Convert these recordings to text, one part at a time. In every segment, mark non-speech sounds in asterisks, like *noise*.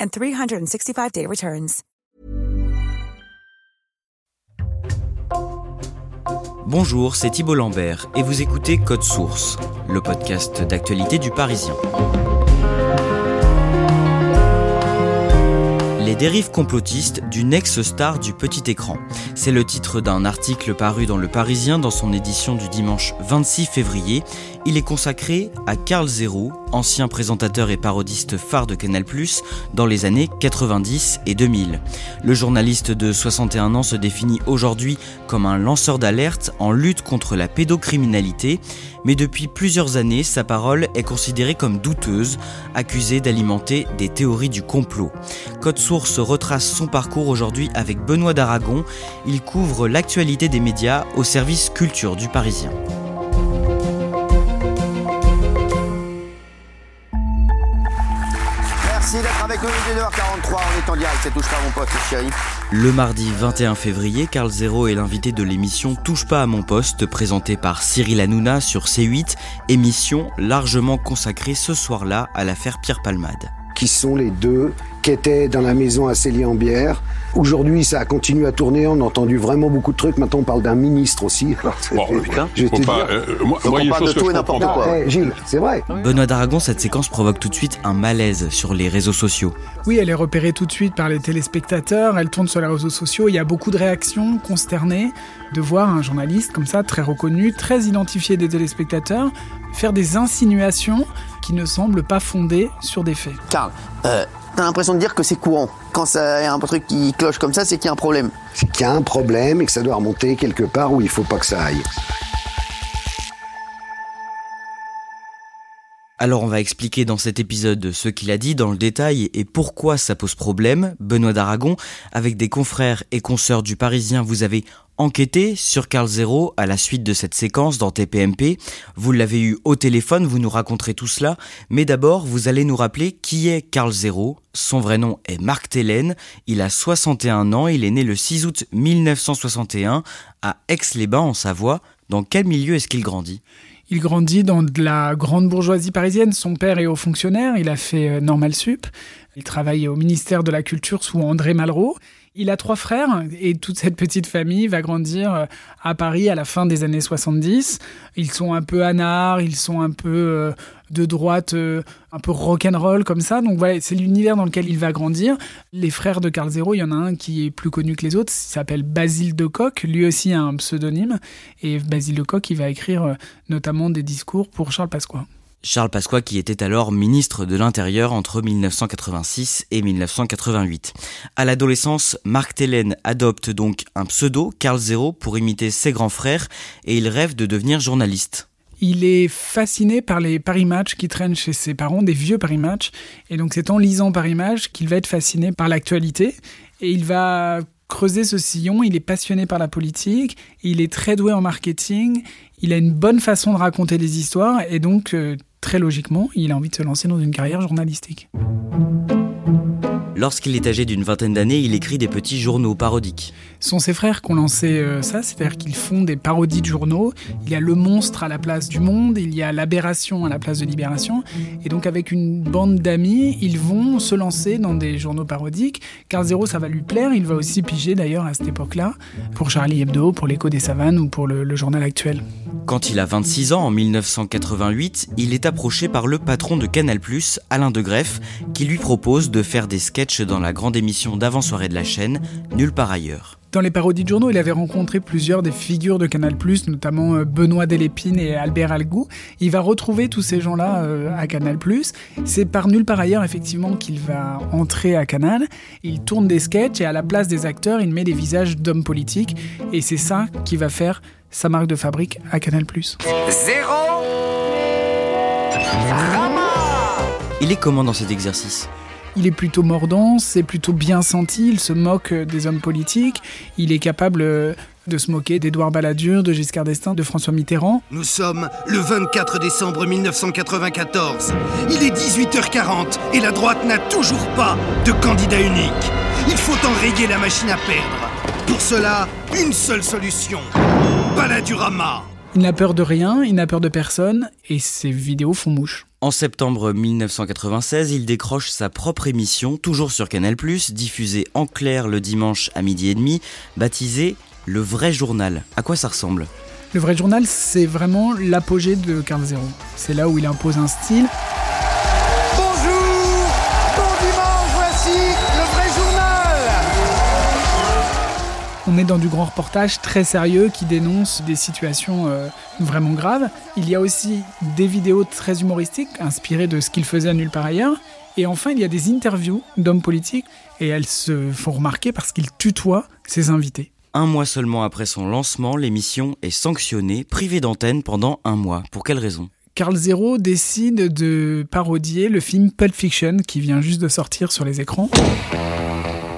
and 365-day returns. Bonjour, c'est Thibault Lambert et vous écoutez Code Source, le podcast d'actualité du Parisien. Les dérives complotistes d'une ex-star du petit écran. C'est le titre d'un article paru dans Le Parisien dans son édition du dimanche 26 février. Il est consacré à Carl Zero, ancien présentateur et parodiste phare de Canal+, dans les années 90 et 2000. Le journaliste de 61 ans se définit aujourd'hui comme un lanceur d'alerte en lutte contre la pédocriminalité, mais depuis plusieurs années, sa parole est considérée comme douteuse, accusée d'alimenter des théories du complot. Code Source retrace son parcours aujourd'hui avec Benoît d'Aragon. Il couvre l'actualité des médias au service culture du Parisien. Il est 2h43, on est en direct, c'est touche pas à mon poste, chérie. Le mardi 21 février, Carl Zero est l'invité de l'émission Touche pas à mon poste, présentée par Cyril Hanouna sur C8, émission largement consacrée ce soir-là à l'affaire Pierre Palmade. qui sont les deux qui étaient dans la maison à Célie-en-Bière. Aujourd'hui, ça a continué à tourner. On a entendu vraiment beaucoup de trucs. Maintenant, on parle d'un ministre aussi. *laughs* Alors, je te pas, dire- euh, moi, moi, une parle de tout et n'importe quoi. Eh, Gilles, c'est vrai. Benoît d'Aragon, cette séquence provoque tout de suite un malaise sur les réseaux sociaux. Oui, elle est repérée tout de suite par les téléspectateurs, elle tourne sur les réseaux sociaux, il y a beaucoup de réactions consternées de voir un journaliste comme ça, très reconnu, très identifié des téléspectateurs, faire des insinuations qui ne semblent pas fondées sur des faits. Karl, euh, t'as l'impression de dire que c'est courant. Quand ça y a un truc qui cloche comme ça, c'est qu'il y a un problème. C'est qu'il y a un problème et que ça doit remonter quelque part où il faut pas que ça aille. Alors on va expliquer dans cet épisode ce qu'il a dit dans le détail et pourquoi ça pose problème. Benoît d'Aragon, avec des confrères et consoeurs du Parisien, vous avez enquêté sur Carl Zero à la suite de cette séquence dans TPMP. Vous l'avez eu au téléphone, vous nous raconterez tout cela. Mais d'abord, vous allez nous rappeler qui est Carl Zero. Son vrai nom est Marc Tellen. Il a 61 ans. Il est né le 6 août 1961 à Aix-les-Bains en Savoie. Dans quel milieu est-ce qu'il grandit? Il grandit dans de la grande bourgeoisie parisienne. Son père est haut fonctionnaire. Il a fait euh, Normal Sup. Il travaille au ministère de la Culture sous André Malraux. Il a trois frères et toute cette petite famille va grandir euh, à Paris à la fin des années 70. Ils sont un peu anards, ils sont un peu euh, de droite, euh, un peu rock'n'roll comme ça. Donc voilà, c'est l'univers dans lequel il va grandir. Les frères de Carl Zero, il y en a un qui est plus connu que les autres, il s'appelle Basile de Coq. Lui aussi a un pseudonyme. Et Basile de Coq, il va écrire euh, notamment des discours pour Charles Pasqua. Charles Pasqua qui était alors ministre de l'Intérieur entre 1986 et 1988. À l'adolescence, Marc Tellen adopte donc un pseudo, Carl Zero, pour imiter ses grands frères et il rêve de devenir journaliste. Il est fasciné par les Paris Match qui traînent chez ses parents, des vieux Paris Match. Et donc c'est en lisant Paris Match qu'il va être fasciné par l'actualité. Et il va creuser ce sillon, il est passionné par la politique, il est très doué en marketing, il a une bonne façon de raconter des histoires et donc euh, très logiquement, il a envie de se lancer dans une carrière journalistique. Lorsqu'il est âgé d'une vingtaine d'années, il écrit des petits journaux parodiques. Ce sont ses frères qui ont lancé euh, ça, c'est-à-dire qu'ils font des parodies de journaux. Il y a Le Monstre à la place du Monde, il y a L'Aberration à la place de Libération. Et donc avec une bande d'amis, ils vont se lancer dans des journaux parodiques. Carl Zero, ça va lui plaire. Il va aussi piger d'ailleurs à cette époque-là pour Charlie Hebdo, pour l'Écho des Savanes ou pour le, le journal actuel. Quand il a 26 ans, en 1988, il est approché par le patron de Canal+, Alain de Greff, qui lui propose de faire des sketchs dans la grande émission d'avant-soirée de la chaîne, Nulle part ailleurs. Dans les parodies de journaux, il avait rencontré plusieurs des figures de Canal+, notamment euh, Benoît Delépine et Albert Algou. Il va retrouver tous ces gens-là euh, à Canal+. C'est par nulle part ailleurs, effectivement, qu'il va entrer à Canal. Il tourne des sketchs et à la place des acteurs, il met des visages d'hommes politiques. Et c'est ça qui va faire sa marque de fabrique à Canal+. Zéro Il est comment dans cet exercice? Il est plutôt mordant, c'est plutôt bien senti, il se moque des hommes politiques, il est capable euh, de se moquer d'Édouard Balladur, de Giscard d'Estaing, de François Mitterrand. Nous sommes le 24 décembre 1994. Il est 18h40 et la droite n'a toujours pas de candidat unique. Il faut enrayer la machine à perdre. Pour cela, une seule solution. Baladurama. Il n'a peur de rien, il n'a peur de personne, et ses vidéos font mouche. En septembre 1996, il décroche sa propre émission, toujours sur Canal+, diffusée en clair le dimanche à midi et demi, baptisée Le Vrai Journal. À quoi ça ressemble? Le Vrai Journal, c'est vraiment l'apogée de Carl Zero. C'est là où il impose un style. On est dans du grand reportage très sérieux qui dénonce des situations euh, vraiment graves. Il y a aussi des vidéos très humoristiques inspirées de ce qu'il faisait à nulle part ailleurs. Et enfin, il y a des interviews d'hommes politiques et elles se font remarquer parce qu'il tutoie ses invités. Un mois seulement après son lancement, l'émission est sanctionnée, privée d'antenne pendant un mois. Pour quelle raison? Carl Zero décide de parodier le film Pulp Fiction qui vient juste de sortir sur les écrans.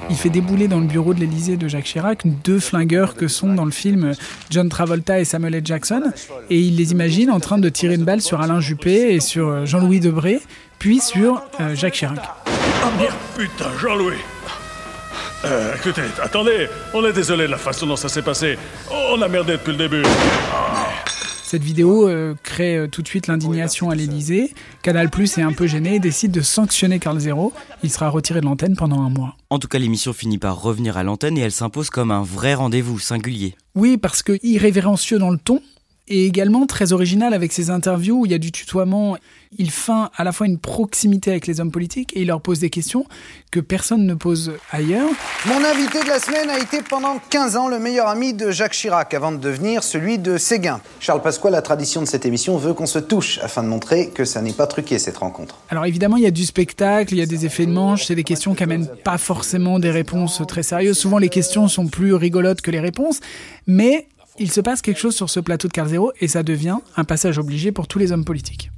Il fait débouler dans le bureau de l'Elysée de Jacques Chirac deux flingueurs que sont dans le film John Travolta et Samuel. Jackson, et il les imagine en train de tirer une balle sur Alain Juppé et sur euh, Jean-Louis Debré, puis sur euh, Jacques Chirac. Oh merde, putain, Jean-Louis euh, écoutez, attendez, on est désolé de la façon dont ça s'est passé. On a merdé depuis le début. Cette vidéo euh, crée euh, tout de suite l'indignation à l'Elysée. Canal Plus est un peu gêné et décide de sanctionner Carl Zero. Il sera retiré de l'antenne pendant un mois. En tout cas, l'émission finit par revenir à l'antenne et elle s'impose comme un vrai rendez-vous singulier. Oui, parce que irrévérencieux dans le ton, et également très original avec ses interviews où il y a du tutoiement. Il feint à la fois une proximité avec les hommes politiques et il leur pose des questions que personne ne pose ailleurs. Mon invité de la semaine a été pendant 15 ans le meilleur ami de Jacques Chirac avant de devenir celui de Séguin. Charles Pasqua, la tradition de cette émission veut qu'on se touche afin de montrer que ça n'est pas truqué cette rencontre. Alors évidemment, il y a du spectacle, il y a des effets de manche, c'est des questions qui amènent pas forcément des réponses très sérieuses. Souvent les questions sont plus rigolotes que les réponses, mais il se passe quelque chose sur ce plateau de Carl Zero et ça devient un passage obligé pour tous les hommes politiques.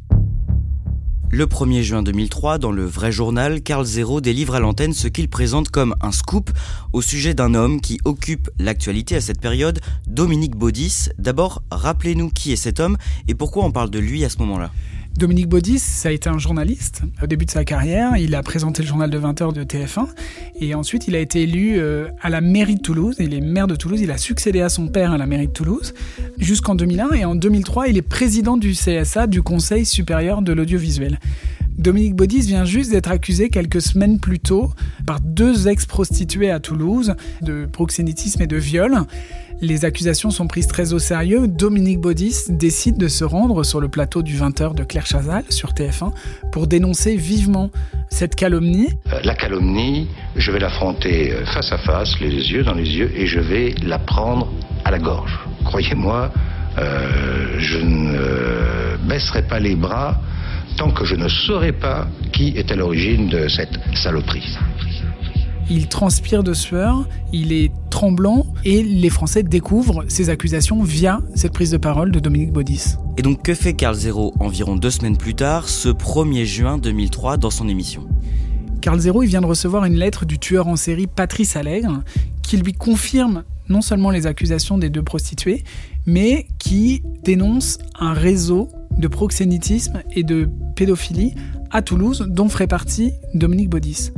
Le 1er juin 2003, dans le vrai journal, Carl Zero délivre à l'antenne ce qu'il présente comme un scoop au sujet d'un homme qui occupe l'actualité à cette période, Dominique Baudis. D'abord, rappelez-nous qui est cet homme et pourquoi on parle de lui à ce moment-là. Dominique Baudis, ça a été un journaliste au début de sa carrière. Il a présenté le journal de 20h de TF1 et ensuite il a été élu euh, à la mairie de Toulouse. Il est maire de Toulouse. Il a succédé à son père à la mairie de Toulouse jusqu'en 2001 et en 2003 il est président du CSA, du Conseil supérieur de l'audiovisuel. Dominique Baudis vient juste d'être accusé quelques semaines plus tôt par deux ex-prostituées à Toulouse de proxénétisme et de viol. Les accusations sont prises très au sérieux. Dominique Baudis décide de se rendre sur le plateau du 20h de Claire Chazal sur TF1 pour dénoncer vivement cette calomnie. Euh, la calomnie, je vais l'affronter euh, face à face, les yeux dans les yeux, et je vais la prendre à la gorge. Croyez-moi, euh, je ne baisserai pas les bras tant que je ne saurai pas qui est à l'origine de cette saloperie. Il transpire de sueur, il est tremblant et les Français découvrent ces accusations via cette prise de parole de Dominique Baudis. Et donc que fait Carl Zero environ deux semaines plus tard, ce 1er juin 2003 dans son émission? Carl Zero il vient de recevoir une lettre du tueur en série Patrice Allègre qui lui confirme non seulement les accusations des deux prostituées, mais qui dénonce un réseau de proxénétisme et de pédophilie à Toulouse dont ferait partie Dominique Baudis.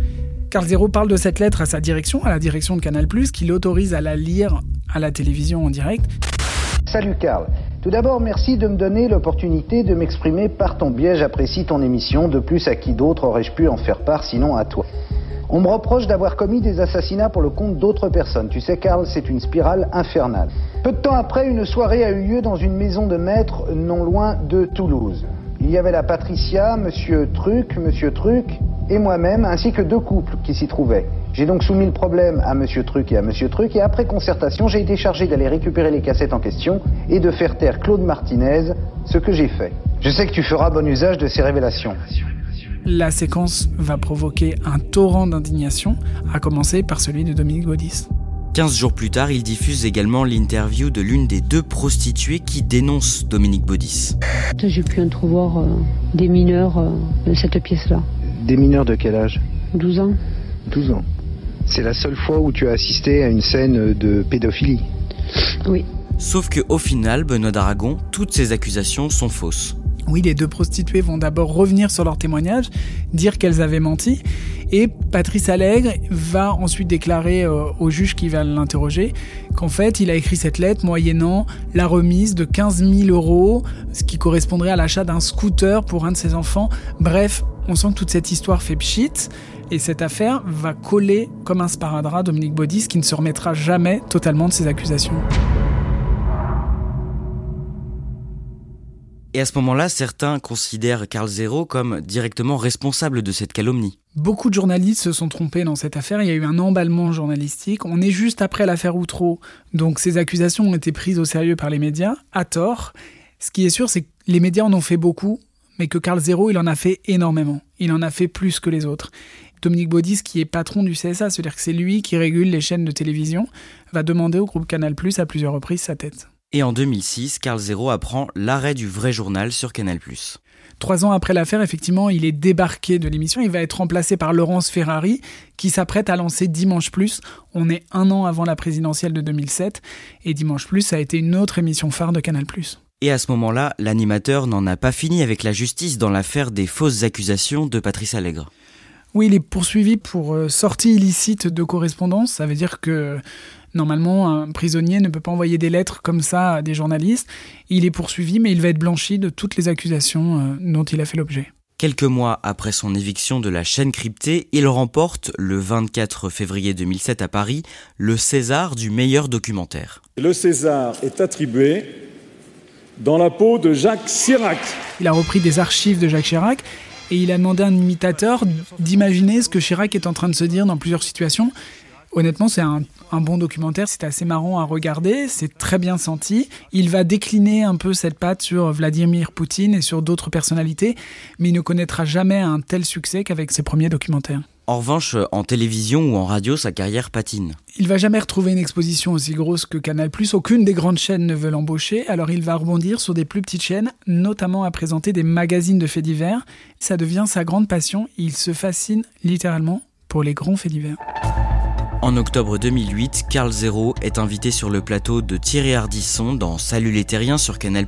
Carl Zero parle de cette lettre à sa direction, à la direction de Canal+, qui l'autorise à la lire à la télévision en direct. Salut Carl. Tout d'abord, merci de me donner l'opportunité de m'exprimer par ton biais. J'apprécie ton émission. De plus, à qui d'autre aurais-je pu en faire part sinon à toi? On me reproche d'avoir commis des assassinats pour le compte d'autres personnes. Tu sais, Carl, c'est une spirale infernale. Peu de temps après, une soirée a eu lieu dans une maison de maître non loin de Toulouse. Il y avait la Patricia, Monsieur Truc, Monsieur Truc, et moi-même, ainsi que deux couples qui s'y trouvaient. J'ai donc soumis le problème à Monsieur Truc et à Monsieur Truc, et après concertation, j'ai été chargé d'aller récupérer les cassettes en question et de faire taire Claude Martinez, ce que j'ai fait. Je sais que tu feras bon usage de ces révélations. La séquence va provoquer un torrent d'indignation, à commencer par celui de Dominique Baudis. 15 jours plus tard, il diffuse également l'interview de l'une des deux prostituées qui dénonce Dominique Baudis. J'ai pu entrevoir euh, des mineurs euh, de cette pièce-là. Des mineurs de quel âge? 12 ans. 12 ans. C'est la seule fois où tu as assisté à une scène de pédophilie? Oui. Sauf que au final, Benoît d'Aragon, toutes ces accusations sont fausses. Oui, les deux prostituées vont d'abord revenir sur leur témoignage, dire qu'elles avaient menti, et Patrice Allègre va ensuite déclarer euh, au juge qui va l'interroger qu'en fait, il a écrit cette lettre moyennant la remise de 15 000 euros, ce qui correspondrait à l'achat d'un scooter pour un de ses enfants. Bref, on sent que toute cette histoire fait pchit, et cette affaire va coller comme un sparadrap Dominique Baudis, qui ne se remettra jamais totalement de ses accusations. Et à ce moment-là, certains considèrent Carl Zero comme directement responsable de cette calomnie. Beaucoup de journalistes se sont trompés dans cette affaire, il y a eu un emballement journalistique. On est juste après l'affaire Outreau, donc ces accusations ont été prises au sérieux par les médias, à tort. Ce qui est sûr, c'est que les médias en ont fait beaucoup, mais que Carl Zero, il en a fait énormément. Il en a fait plus que les autres. Dominique Baudis, qui est patron du CSA, c'est-à-dire que c'est lui qui régule les chaînes de télévision, va demander au groupe Canal Plus à plusieurs reprises sa tête. Et en 2006, Carl Zero apprend l'arrêt du vrai journal sur Canal+. Trois ans après l'affaire, effectivement, il est débarqué de l'émission. Il va être remplacé par Laurence Ferrari, qui s'apprête à lancer Dimanche Plus. On est un an avant la présidentielle de 2007, et Dimanche Plus a été une autre émission phare de Canal+. Et à ce moment-là, l'animateur n'en a pas fini avec la justice dans l'affaire des fausses accusations de Patrice Allègre. Oui, il est poursuivi pour euh, sortie illicite de correspondance. Ça veut dire que Normalement, un prisonnier ne peut pas envoyer des lettres comme ça à des journalistes. Il est poursuivi, mais il va être blanchi de toutes les accusations euh, dont il a fait l'objet. Quelques mois après son éviction de la chaîne cryptée, il remporte, le 24 février 2007 à Paris, le César du meilleur documentaire. Le César est attribué dans la peau de Jacques Chirac. Il a repris des archives de Jacques Chirac et il a demandé à un imitateur d'imaginer ce que Chirac est en train de se dire dans plusieurs situations. Honnêtement, c'est un, bon documentaire, c'est assez marrant à regarder, c'est très bien senti. Il va décliner un peu cette patte sur Vladimir Poutine et sur d'autres personnalités, mais il ne connaîtra jamais un tel succès qu'avec ses premiers documentaires. En revanche, en télévision ou en radio, sa carrière patine. Il va jamais retrouver une exposition aussi grosse que Canal+. Aucune des grandes chaînes ne veut l'embaucher, alors il va rebondir sur des plus petites chaînes, notamment à présenter des magazines de faits divers. Ça devient sa grande passion. Il se fascine littéralement pour les grands faits divers. En octobre 2008, Carl Zero est invité sur le plateau de Thierry Ardisson dans Salut les Terriens sur Canal+,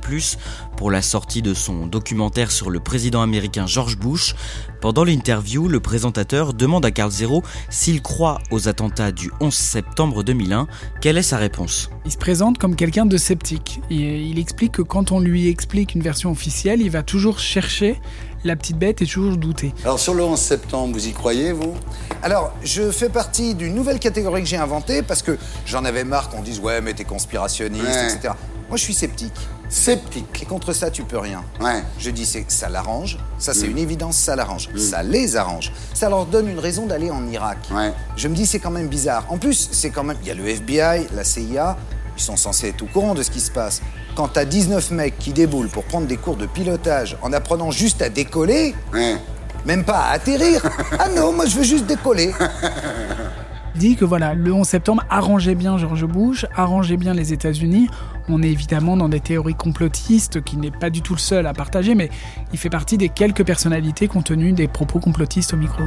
pour la sortie de son documentaire sur le président américain George Bush. Pendant l'interview, le présentateur demande à Carl Zero s'il croit aux attentats du 11 septembre 2001. Quelle est sa réponse? Il se présente comme quelqu'un de sceptique. il explique que quand on lui explique une version officielle, il va toujours chercher la petite bête est toujours doutée. Alors sur le 11 septembre, vous y croyez, vous? Alors, je fais partie d'une nouvelle catégorie que j'ai inventée parce que j'en avais marre qu'on dise ouais, mais t'es conspirationniste, etc. Moi, je suis sceptique. Sceptique. Et contre ça, tu peux rien. Ouais. Je dis, c'est ça l'arrange. Ça, c'est Mm. une évidence, ça l'arrange. Mm. Ça les arrange. Ça leur donne une raison d'aller en Irak. Ouais. Je me dis, c'est quand même bizarre. En plus, c'est quand même. Il y a le FBI, la CIA. Ils sont censés être au courant de ce qui se passe. Quand t'as 19 mecs qui déboulent pour prendre des cours de pilotage en apprenant juste à décoller, Ouais. même pas à atterrir. ah non, moi je veux juste décoller. *laughs* dit que voilà, le 11 septembre arrangeait bien George Bush, arrangeait bien les États-Unis. On est évidemment dans des théories complotistes qui n'est pas du tout le seul à partager, mais il fait partie des quelques personnalités tenu des propos complotistes au micro.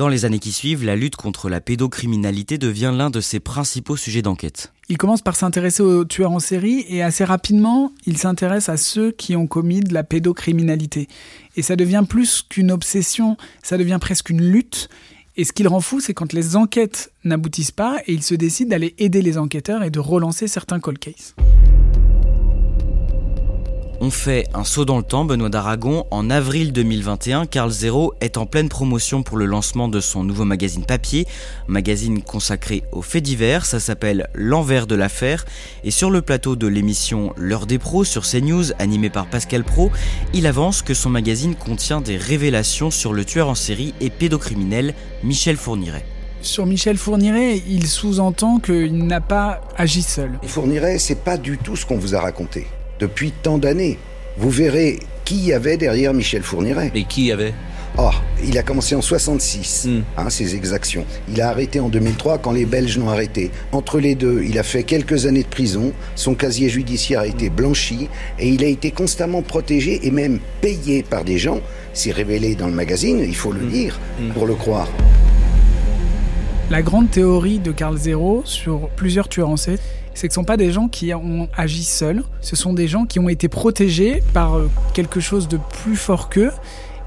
Dans les années qui suivent, la lutte contre la pédocriminalité devient l'un de ses principaux sujets d'enquête. Il commence par s'intéresser aux tueurs en série et assez rapidement, il s'intéresse à ceux qui ont commis de la pédocriminalité. Et ça devient plus qu'une obsession, ça devient presque une lutte. Et ce qui le rend fou, c'est quand les enquêtes n'aboutissent pas et il se décide d'aller aider les enquêteurs et de relancer certains cold cases. On fait un saut dans le temps, Benoît d'Aragon. En avril 2021, Carl Zero est en pleine promotion pour le lancement de son nouveau magazine papier, magazine consacré aux faits divers. Ça s'appelle L'envers de l'affaire. Et sur le plateau de l'émission L'heure des pros sur CNews, animé par Pascal Pro, il avance que son magazine contient des révélations sur le tueur en série et pédocriminel Michel Fourniret. Sur Michel Fourniret, il sous-entend qu'il n'a pas agi seul. Fourniret, c'est pas du tout ce qu'on vous a raconté depuis tant d'années. Vous verrez qui y avait derrière Michel Fourniret. Et qui y avait? Oh, il a commencé en 66, hmm. hein, ses exactions. Il a arrêté en 2003 quand les Belges l'ont arrêté. Entre les deux, il a fait quelques années de prison, son casier judiciaire a été blanchi et il a été constamment protégé et même payé par des gens. C'est révélé dans le magazine, il faut le hmm. lire hmm. pour le croire. La grande théorie de Carl Zero sur plusieurs tueurs en série, c'est que ce ne sont pas des gens qui ont agi seuls, ce sont des gens qui ont été protégés par euh, quelque chose de plus fort qu'eux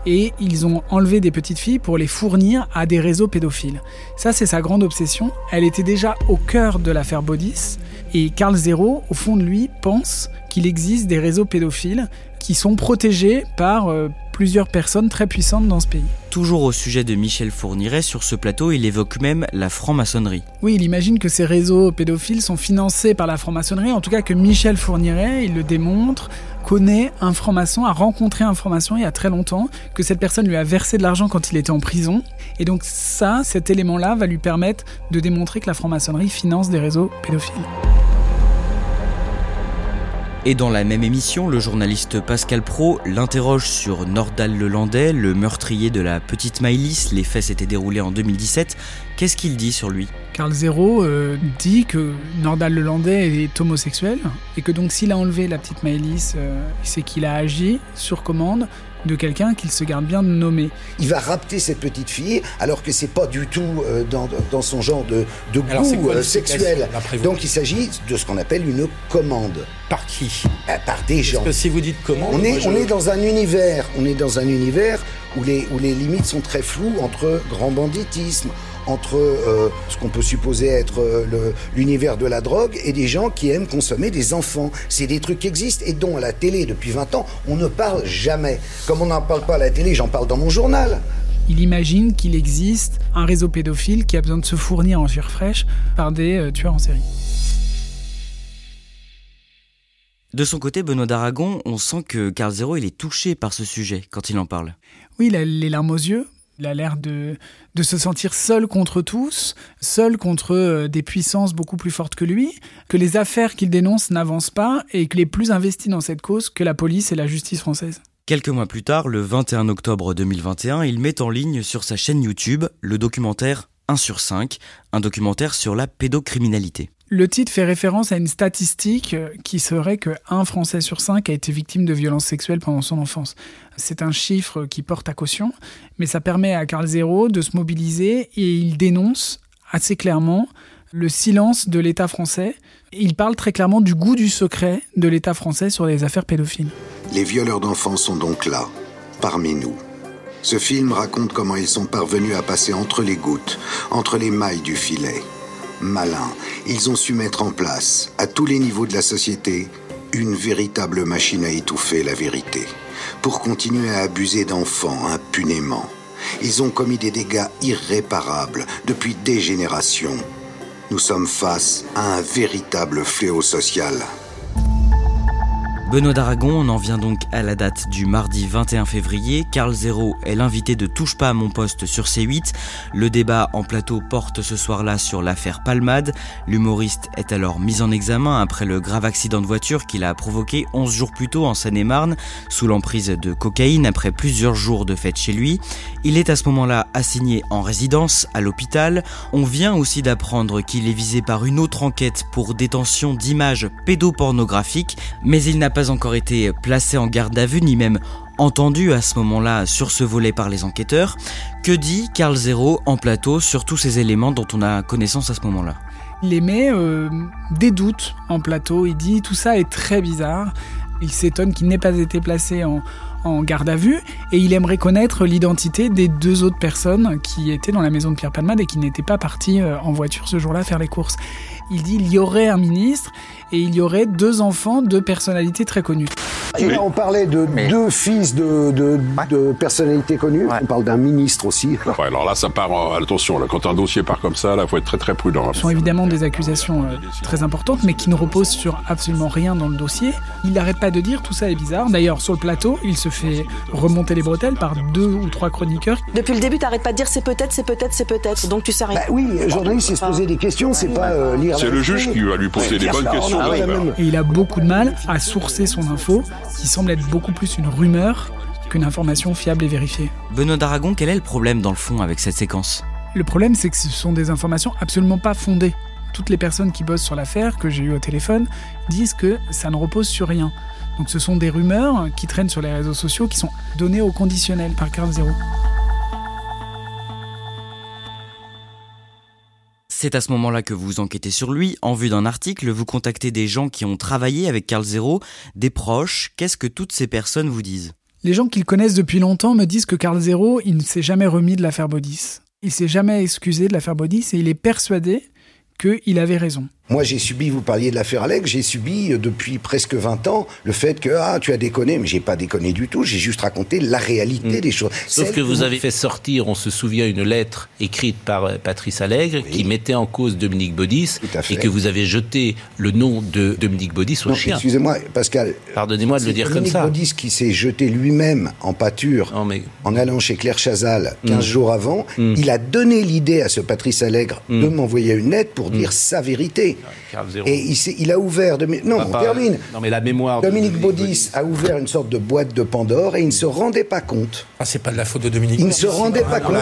et ils ont enlevé des petites filles pour les fournir à des réseaux pédophiles. Ça, c'est sa grande obsession. Elle était déjà au cœur de l'affaire Bodis. Et Carl Zero, au fond de lui, pense qu'il existe des réseaux pédophiles qui sont protégés par euh, plusieurs personnes très puissantes dans ce pays. Toujours au sujet de Michel Fourniret, sur ce plateau, il évoque même la franc-maçonnerie. Oui, il imagine que ces réseaux pédophiles sont financés par la franc-maçonnerie, en tout cas que Michel Fourniret, il le démontre, connaît un franc-maçon, a rencontré un franc-maçon il y a très longtemps, que cette personne lui a versé de l'argent quand il était en prison. Et donc ça, cet élément-là va lui permettre de démontrer que la franc-maçonnerie finance des réseaux pédophiles. Et dans la même émission, le journaliste Pascal Pro l'interroge sur Nordal Lelandais, le meurtrier de la petite Maïlis. Les faits s'étaient déroulés en 2017. Qu'est-ce qu'il dit sur lui? Carl Zero euh, dit que Nordal Lelandais est homosexuel et que donc s'il a enlevé la petite Maïlis, euh, c'est qu'il a agi sur commande de quelqu'un qu'il se garde bien de nommer. Il va rapter cette petite fille alors que c'est pas du tout euh, dans, dans, son genre de, de goût euh, sexuel. Donc il s'agit de ce qu'on appelle une commande. Par qui? Bah, Par des gens. Parce que si vous dites commande, on est, on est dans un univers, on est dans un univers où les, où les limites sont très floues entre grand banditisme, entre euh, ce qu'on peut supposer être euh, l'univers de la drogue et des gens qui aiment consommer des enfants. C'est des trucs qui existent et dont à la télé depuis 20 ans, on ne parle jamais. Comme on n'en parle pas à la télé, j'en parle dans mon journal. Il imagine qu'il existe un réseau pédophile qui a besoin de se fournir en chair fraîche par des euh, tueurs en série. De son côté, Benoît d'Aragon, on sent que Carl Zero il est touché par ce sujet quand il en parle. Oui, il a les larmes aux yeux. Il a l'air de, se sentir seul contre tous, seul contre euh, des puissances beaucoup plus fortes que lui, que les affaires qu'il dénonce n'avancent pas et qu'il est plus investi dans cette cause que la police et la justice française. Quelques mois plus tard, le 21 octobre 2021, il met en ligne sur sa chaîne YouTube le documentaire 1 sur 5, un documentaire sur la pédocriminalité. Le titre fait référence à une statistique euh, qui serait que un Français sur cinq a été victime de violences sexuelles pendant son enfance. C'est un chiffre qui porte à caution, mais ça permet à Carl Zero de se mobiliser et il dénonce assez clairement le silence de l'État français. Il parle très clairement du goût du secret de l'État français sur les affaires pédophiles. Les violeurs d'enfants sont donc là, parmi nous. Ce film raconte comment ils sont parvenus à passer entre les gouttes, entre les mailles du filet malins, ils ont su mettre en place, à tous les niveaux de la société, une véritable machine à étouffer la vérité, pour continuer à abuser d'enfants impunément. Ils ont commis des dégâts irréparables depuis des générations. Nous sommes face à un véritable fléau social. Benoît d'Aragon, on en vient donc à la date du mardi 21 février. Carl Zero est l'invité de Touche pas à mon poste sur C8. Le débat en plateau porte ce soir-là sur l'affaire Palmade. L'humoriste est alors mis en examen après le grave accident de voiture qu'il a provoqué 11 jours plus tôt en Seine-et-Marne, sous l'emprise de cocaïne après plusieurs jours de fête chez lui. Il est à ce moment-là assigné en résidence à l'hôpital. On vient aussi d'apprendre qu'il est visé par une autre enquête pour détention d'images pédopornographiques, mais il n'a pas encore été placé en garde à vue ni même entendu à ce moment-là sur ce volet par les enquêteurs. Que dit Carl Zero en plateau sur tous ces éléments dont on a connaissance à ce moment-là? Il émet euh, des doutes en plateau, il dit tout ça est très bizarre, il s'étonne qu'il n'ait pas été placé en, en garde à vue. Et il aimerait connaître l'identité des deux autres personnes qui étaient dans la maison de Pierre Palmade et qui n'étaient pas parties euh, en voiture ce jour-là faire les courses. Il dit il y aurait un ministre et il y aurait deux enfants de personnalités très connues. Et là, on parlait de deux fils de, de, de personnalités connues. On parle d'un ministre aussi. Ouais, alors là, ça part. en- attention, là, quand un dossier part comme ça, là, faut être très très prudent. Ce sont évidemment des accusations euh, très importantes, mais qui ne reposent sur absolument rien dans le dossier. Il n'arrête pas de dire tout ça est bizarre. D'ailleurs, sur le plateau, il se fait remonter les bretelles par deux ou trois chroniqueurs. Depuis le début, t'arrêtes pas de dire c'est peut-être, c'est peut-être, c'est peut-être. Donc tu sais rien. Bah oui, journaliste, c'est se poser des questions, c'est pas euh, lire. C'est le juge qui va lui poser dire bonnes ça, questions. on a la Ouais, même- Et il a beaucoup de mal à sourcer son info, qui semble être beaucoup plus une rumeur qu'une information fiable et vérifiée. Benoît d'Aragon, quel est le problème dans le fond avec cette séquence? Le problème, c'est que ce sont des informations absolument pas fondées. Toutes les personnes qui bossent sur l'affaire, que j'ai eues au téléphone, disent que ça ne repose sur rien. Donc ce sont des rumeurs qui traînent sur les réseaux sociaux qui sont données au conditionnel par Carl Zero. C'est à ce moment-là que vous enquêtez sur lui, en vue d'un article, vous contactez des gens qui ont travaillé avec Carl Zero, des proches, qu'est-ce que toutes ces personnes vous disent? Les gens qui le connaissent depuis longtemps me disent que Carl Zero, il ne s'est jamais remis de l'affaire Bodis. Il s'est jamais excusé de l'affaire Bodis et il est persuadé qu'il avait raison. Moi, j'ai subi, vous parliez de l'affaire Alex, j'ai subi euh, depuis presque 20 ans le fait que, ah, tu as déconné, mais j'ai pas déconné du tout, j'ai juste raconté la réalité des choses. Sauf que vous avez fait sortir, on se souvient, une lettre écrite par euh, Patrice Allègre qui mettait en cause Dominique Baudis et que vous avez jeté le nom de Dominique Baudis au Non, chien. excusez-moi, Pascal. Pardonnez-moi de le dire comme Dominique ça. Baudis qui s'est jeté lui-même en pâture en allant chez Claire Chazal 15 Mm. jours avant. Il a donné l'idée à ce Patrice Allègre de m'envoyer une lettre pour dire sa vérité. Et il, s'est- il a ouvert... de- Non, on termine. Non, mais la mémoire. de Dominique Baudis a ouvert une sorte de boîte de Pandore et il ne se rendait pas compte. Ah, c'est pas de la faute de Dominique. Il ne se rendait pas compte.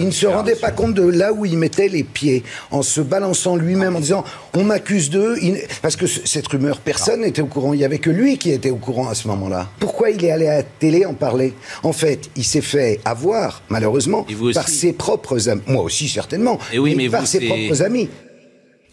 Il ne se rendait pas compte de là où il mettait les pieds, en se balançant lui-même, en disant on m'accuse d'eux. Parce que ce- cette rumeur, personne n'était au courant. Il y avait que lui qui était au courant à ce moment-là. Pourquoi il est allé à la télé en parler? En fait, il s'est fait avoir, malheureusement, par ses propres amis. Moi aussi, certainement. Et oui, mais par vous, ses propres amis.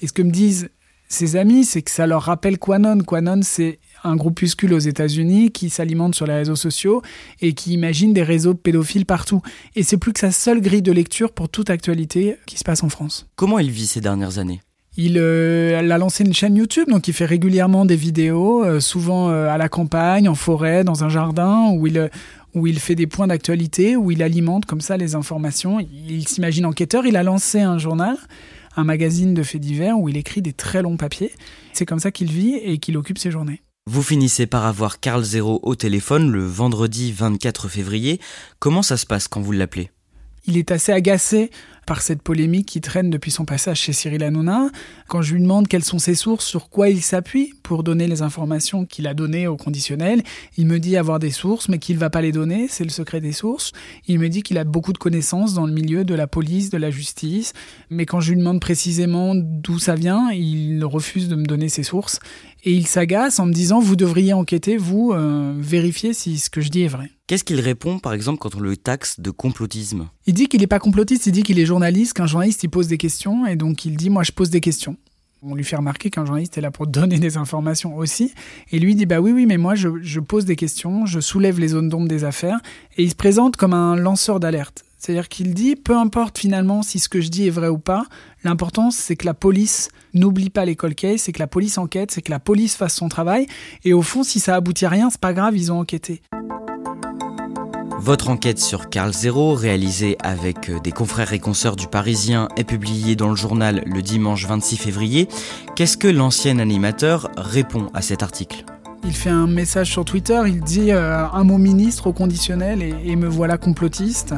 Et ce que me disent ses amis, c'est que ça leur rappelle Quanon. Quanon, c'est un groupuscule aux États-Unis qui s'alimente sur les réseaux sociaux et qui imagine des réseaux pédophiles partout. Et c'est plus que sa seule grille de lecture pour toute actualité qui se passe en France. Comment il vit ces dernières années? Il euh, a lancé une chaîne YouTube, donc il fait régulièrement des vidéos, euh, souvent euh, à la campagne, en forêt, dans un jardin, où il, où il fait des points d'actualité, où il alimente comme ça les informations. Il s'imagine enquêteur. Il a lancé un journal, un magazine de faits divers, où il écrit des très longs papiers. C'est comme ça qu'il vit et qu'il occupe ses journées. Vous finissez par avoir Carl Zero au téléphone le vendredi 24 février. Comment ça se passe quand vous l'appelez? Il est assez agacé par cette polémique qui traîne depuis son passage chez Cyril Hanouna. Quand je lui demande quelles sont ses sources, sur quoi il s'appuie pour donner les informations qu'il a données au conditionnel, il me dit avoir des sources, mais qu'il ne va pas les donner, c'est le secret des sources. Il me dit qu'il a beaucoup de connaissances dans le milieu de la police, de la justice, mais quand je lui demande précisément d'où ça vient, il refuse de me donner ses sources. Et il s'agace en me disant, vous devriez enquêter, vous, euh, vérifier si ce que je dis est vrai. Qu'est-ce qu'il répond par exemple quand on le taxe de complotisme Il dit qu'il n'est pas complotiste, il dit qu'il est journaliste, qu'un journaliste il pose des questions, et donc il dit moi je pose des questions. On lui fait remarquer qu'un journaliste est là pour *laughs* donner des informations aussi, et lui dit bah oui oui mais moi je, pose des questions, je soulève les zones d'ombre des affaires, et il se présente comme un lanceur d'alerte. C'est-à-dire qu'il dit peu importe finalement si ce que je dis est vrai ou pas, l'important c'est que la police n'oublie pas les cold cases, c'est que la police enquête, c'est que la police fasse son travail, et au fond si ça aboutit à rien c'est pas grave, ils ont enquêté. Votre enquête sur Carl Zero, réalisée avec euh, des confrères et consoeurs du Parisien, est publiée dans le journal le dimanche 26 février. Qu'est-ce que l'ancien animateur répond à cet article? Il fait un message sur Twitter, il dit euh, un mot ministre au conditionnel et, me voilà complotiste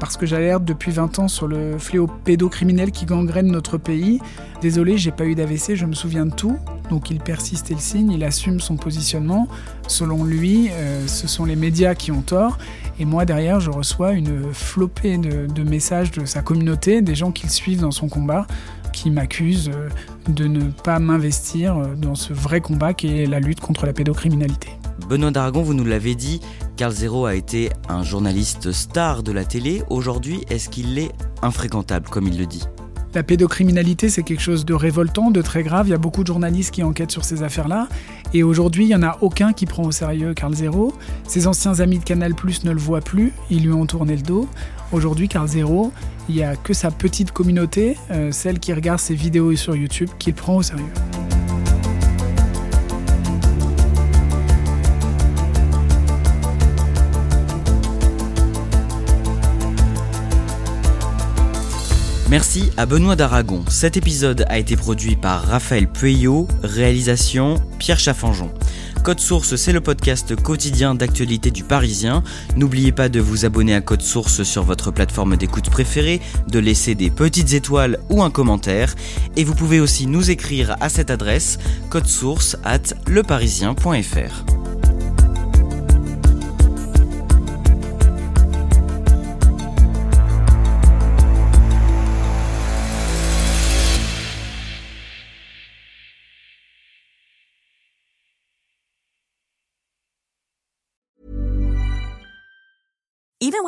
parce que j'alerte depuis 20 ans sur le fléau pédocriminel qui gangrène notre pays. Désolé, j'ai pas eu d'AVC, je me souviens de tout. Donc il persiste et le signe, il assume son positionnement. Selon lui, euh, ce sont les médias qui ont tort. Et moi, derrière, je reçois une flopée de, messages de sa communauté, des gens qui le suivent dans son combat, qui m'accusent euh, de ne pas m'investir euh, dans ce vrai combat qui est la lutte contre la pédocriminalité. Benoît d'Aragon, vous nous l'avez dit, Carl Zero a été un journaliste star de la télé. Aujourd'hui, est-ce qu'il est infréquentable, comme il le dit? La pédocriminalité, c'est quelque chose de révoltant, de très grave. Il y a beaucoup de journalistes qui enquêtent sur ces affaires-là. Et aujourd'hui, il n'y en a aucun qui prend au sérieux Carl Zero. Ses anciens amis de Canal Plus ne le voient plus. Ils lui ont tourné le dos. Aujourd'hui, Carl Zero, il n'y a que sa petite communauté, euh, celle qui regarde ses vidéos sur YouTube, qui le prend au sérieux. Merci à Benoît d'Aragon. Cet épisode a été produit par Raphaël Pueyo, réalisation Pierre Chaffanjon. Code Source, c'est le podcast quotidien d'actualité du Parisien. N'oubliez pas de vous abonner à Code Source sur votre plateforme d'écoute préférée, de laisser des petites étoiles ou un commentaire. Et vous pouvez aussi nous écrire à cette adresse source at leparisien.fr.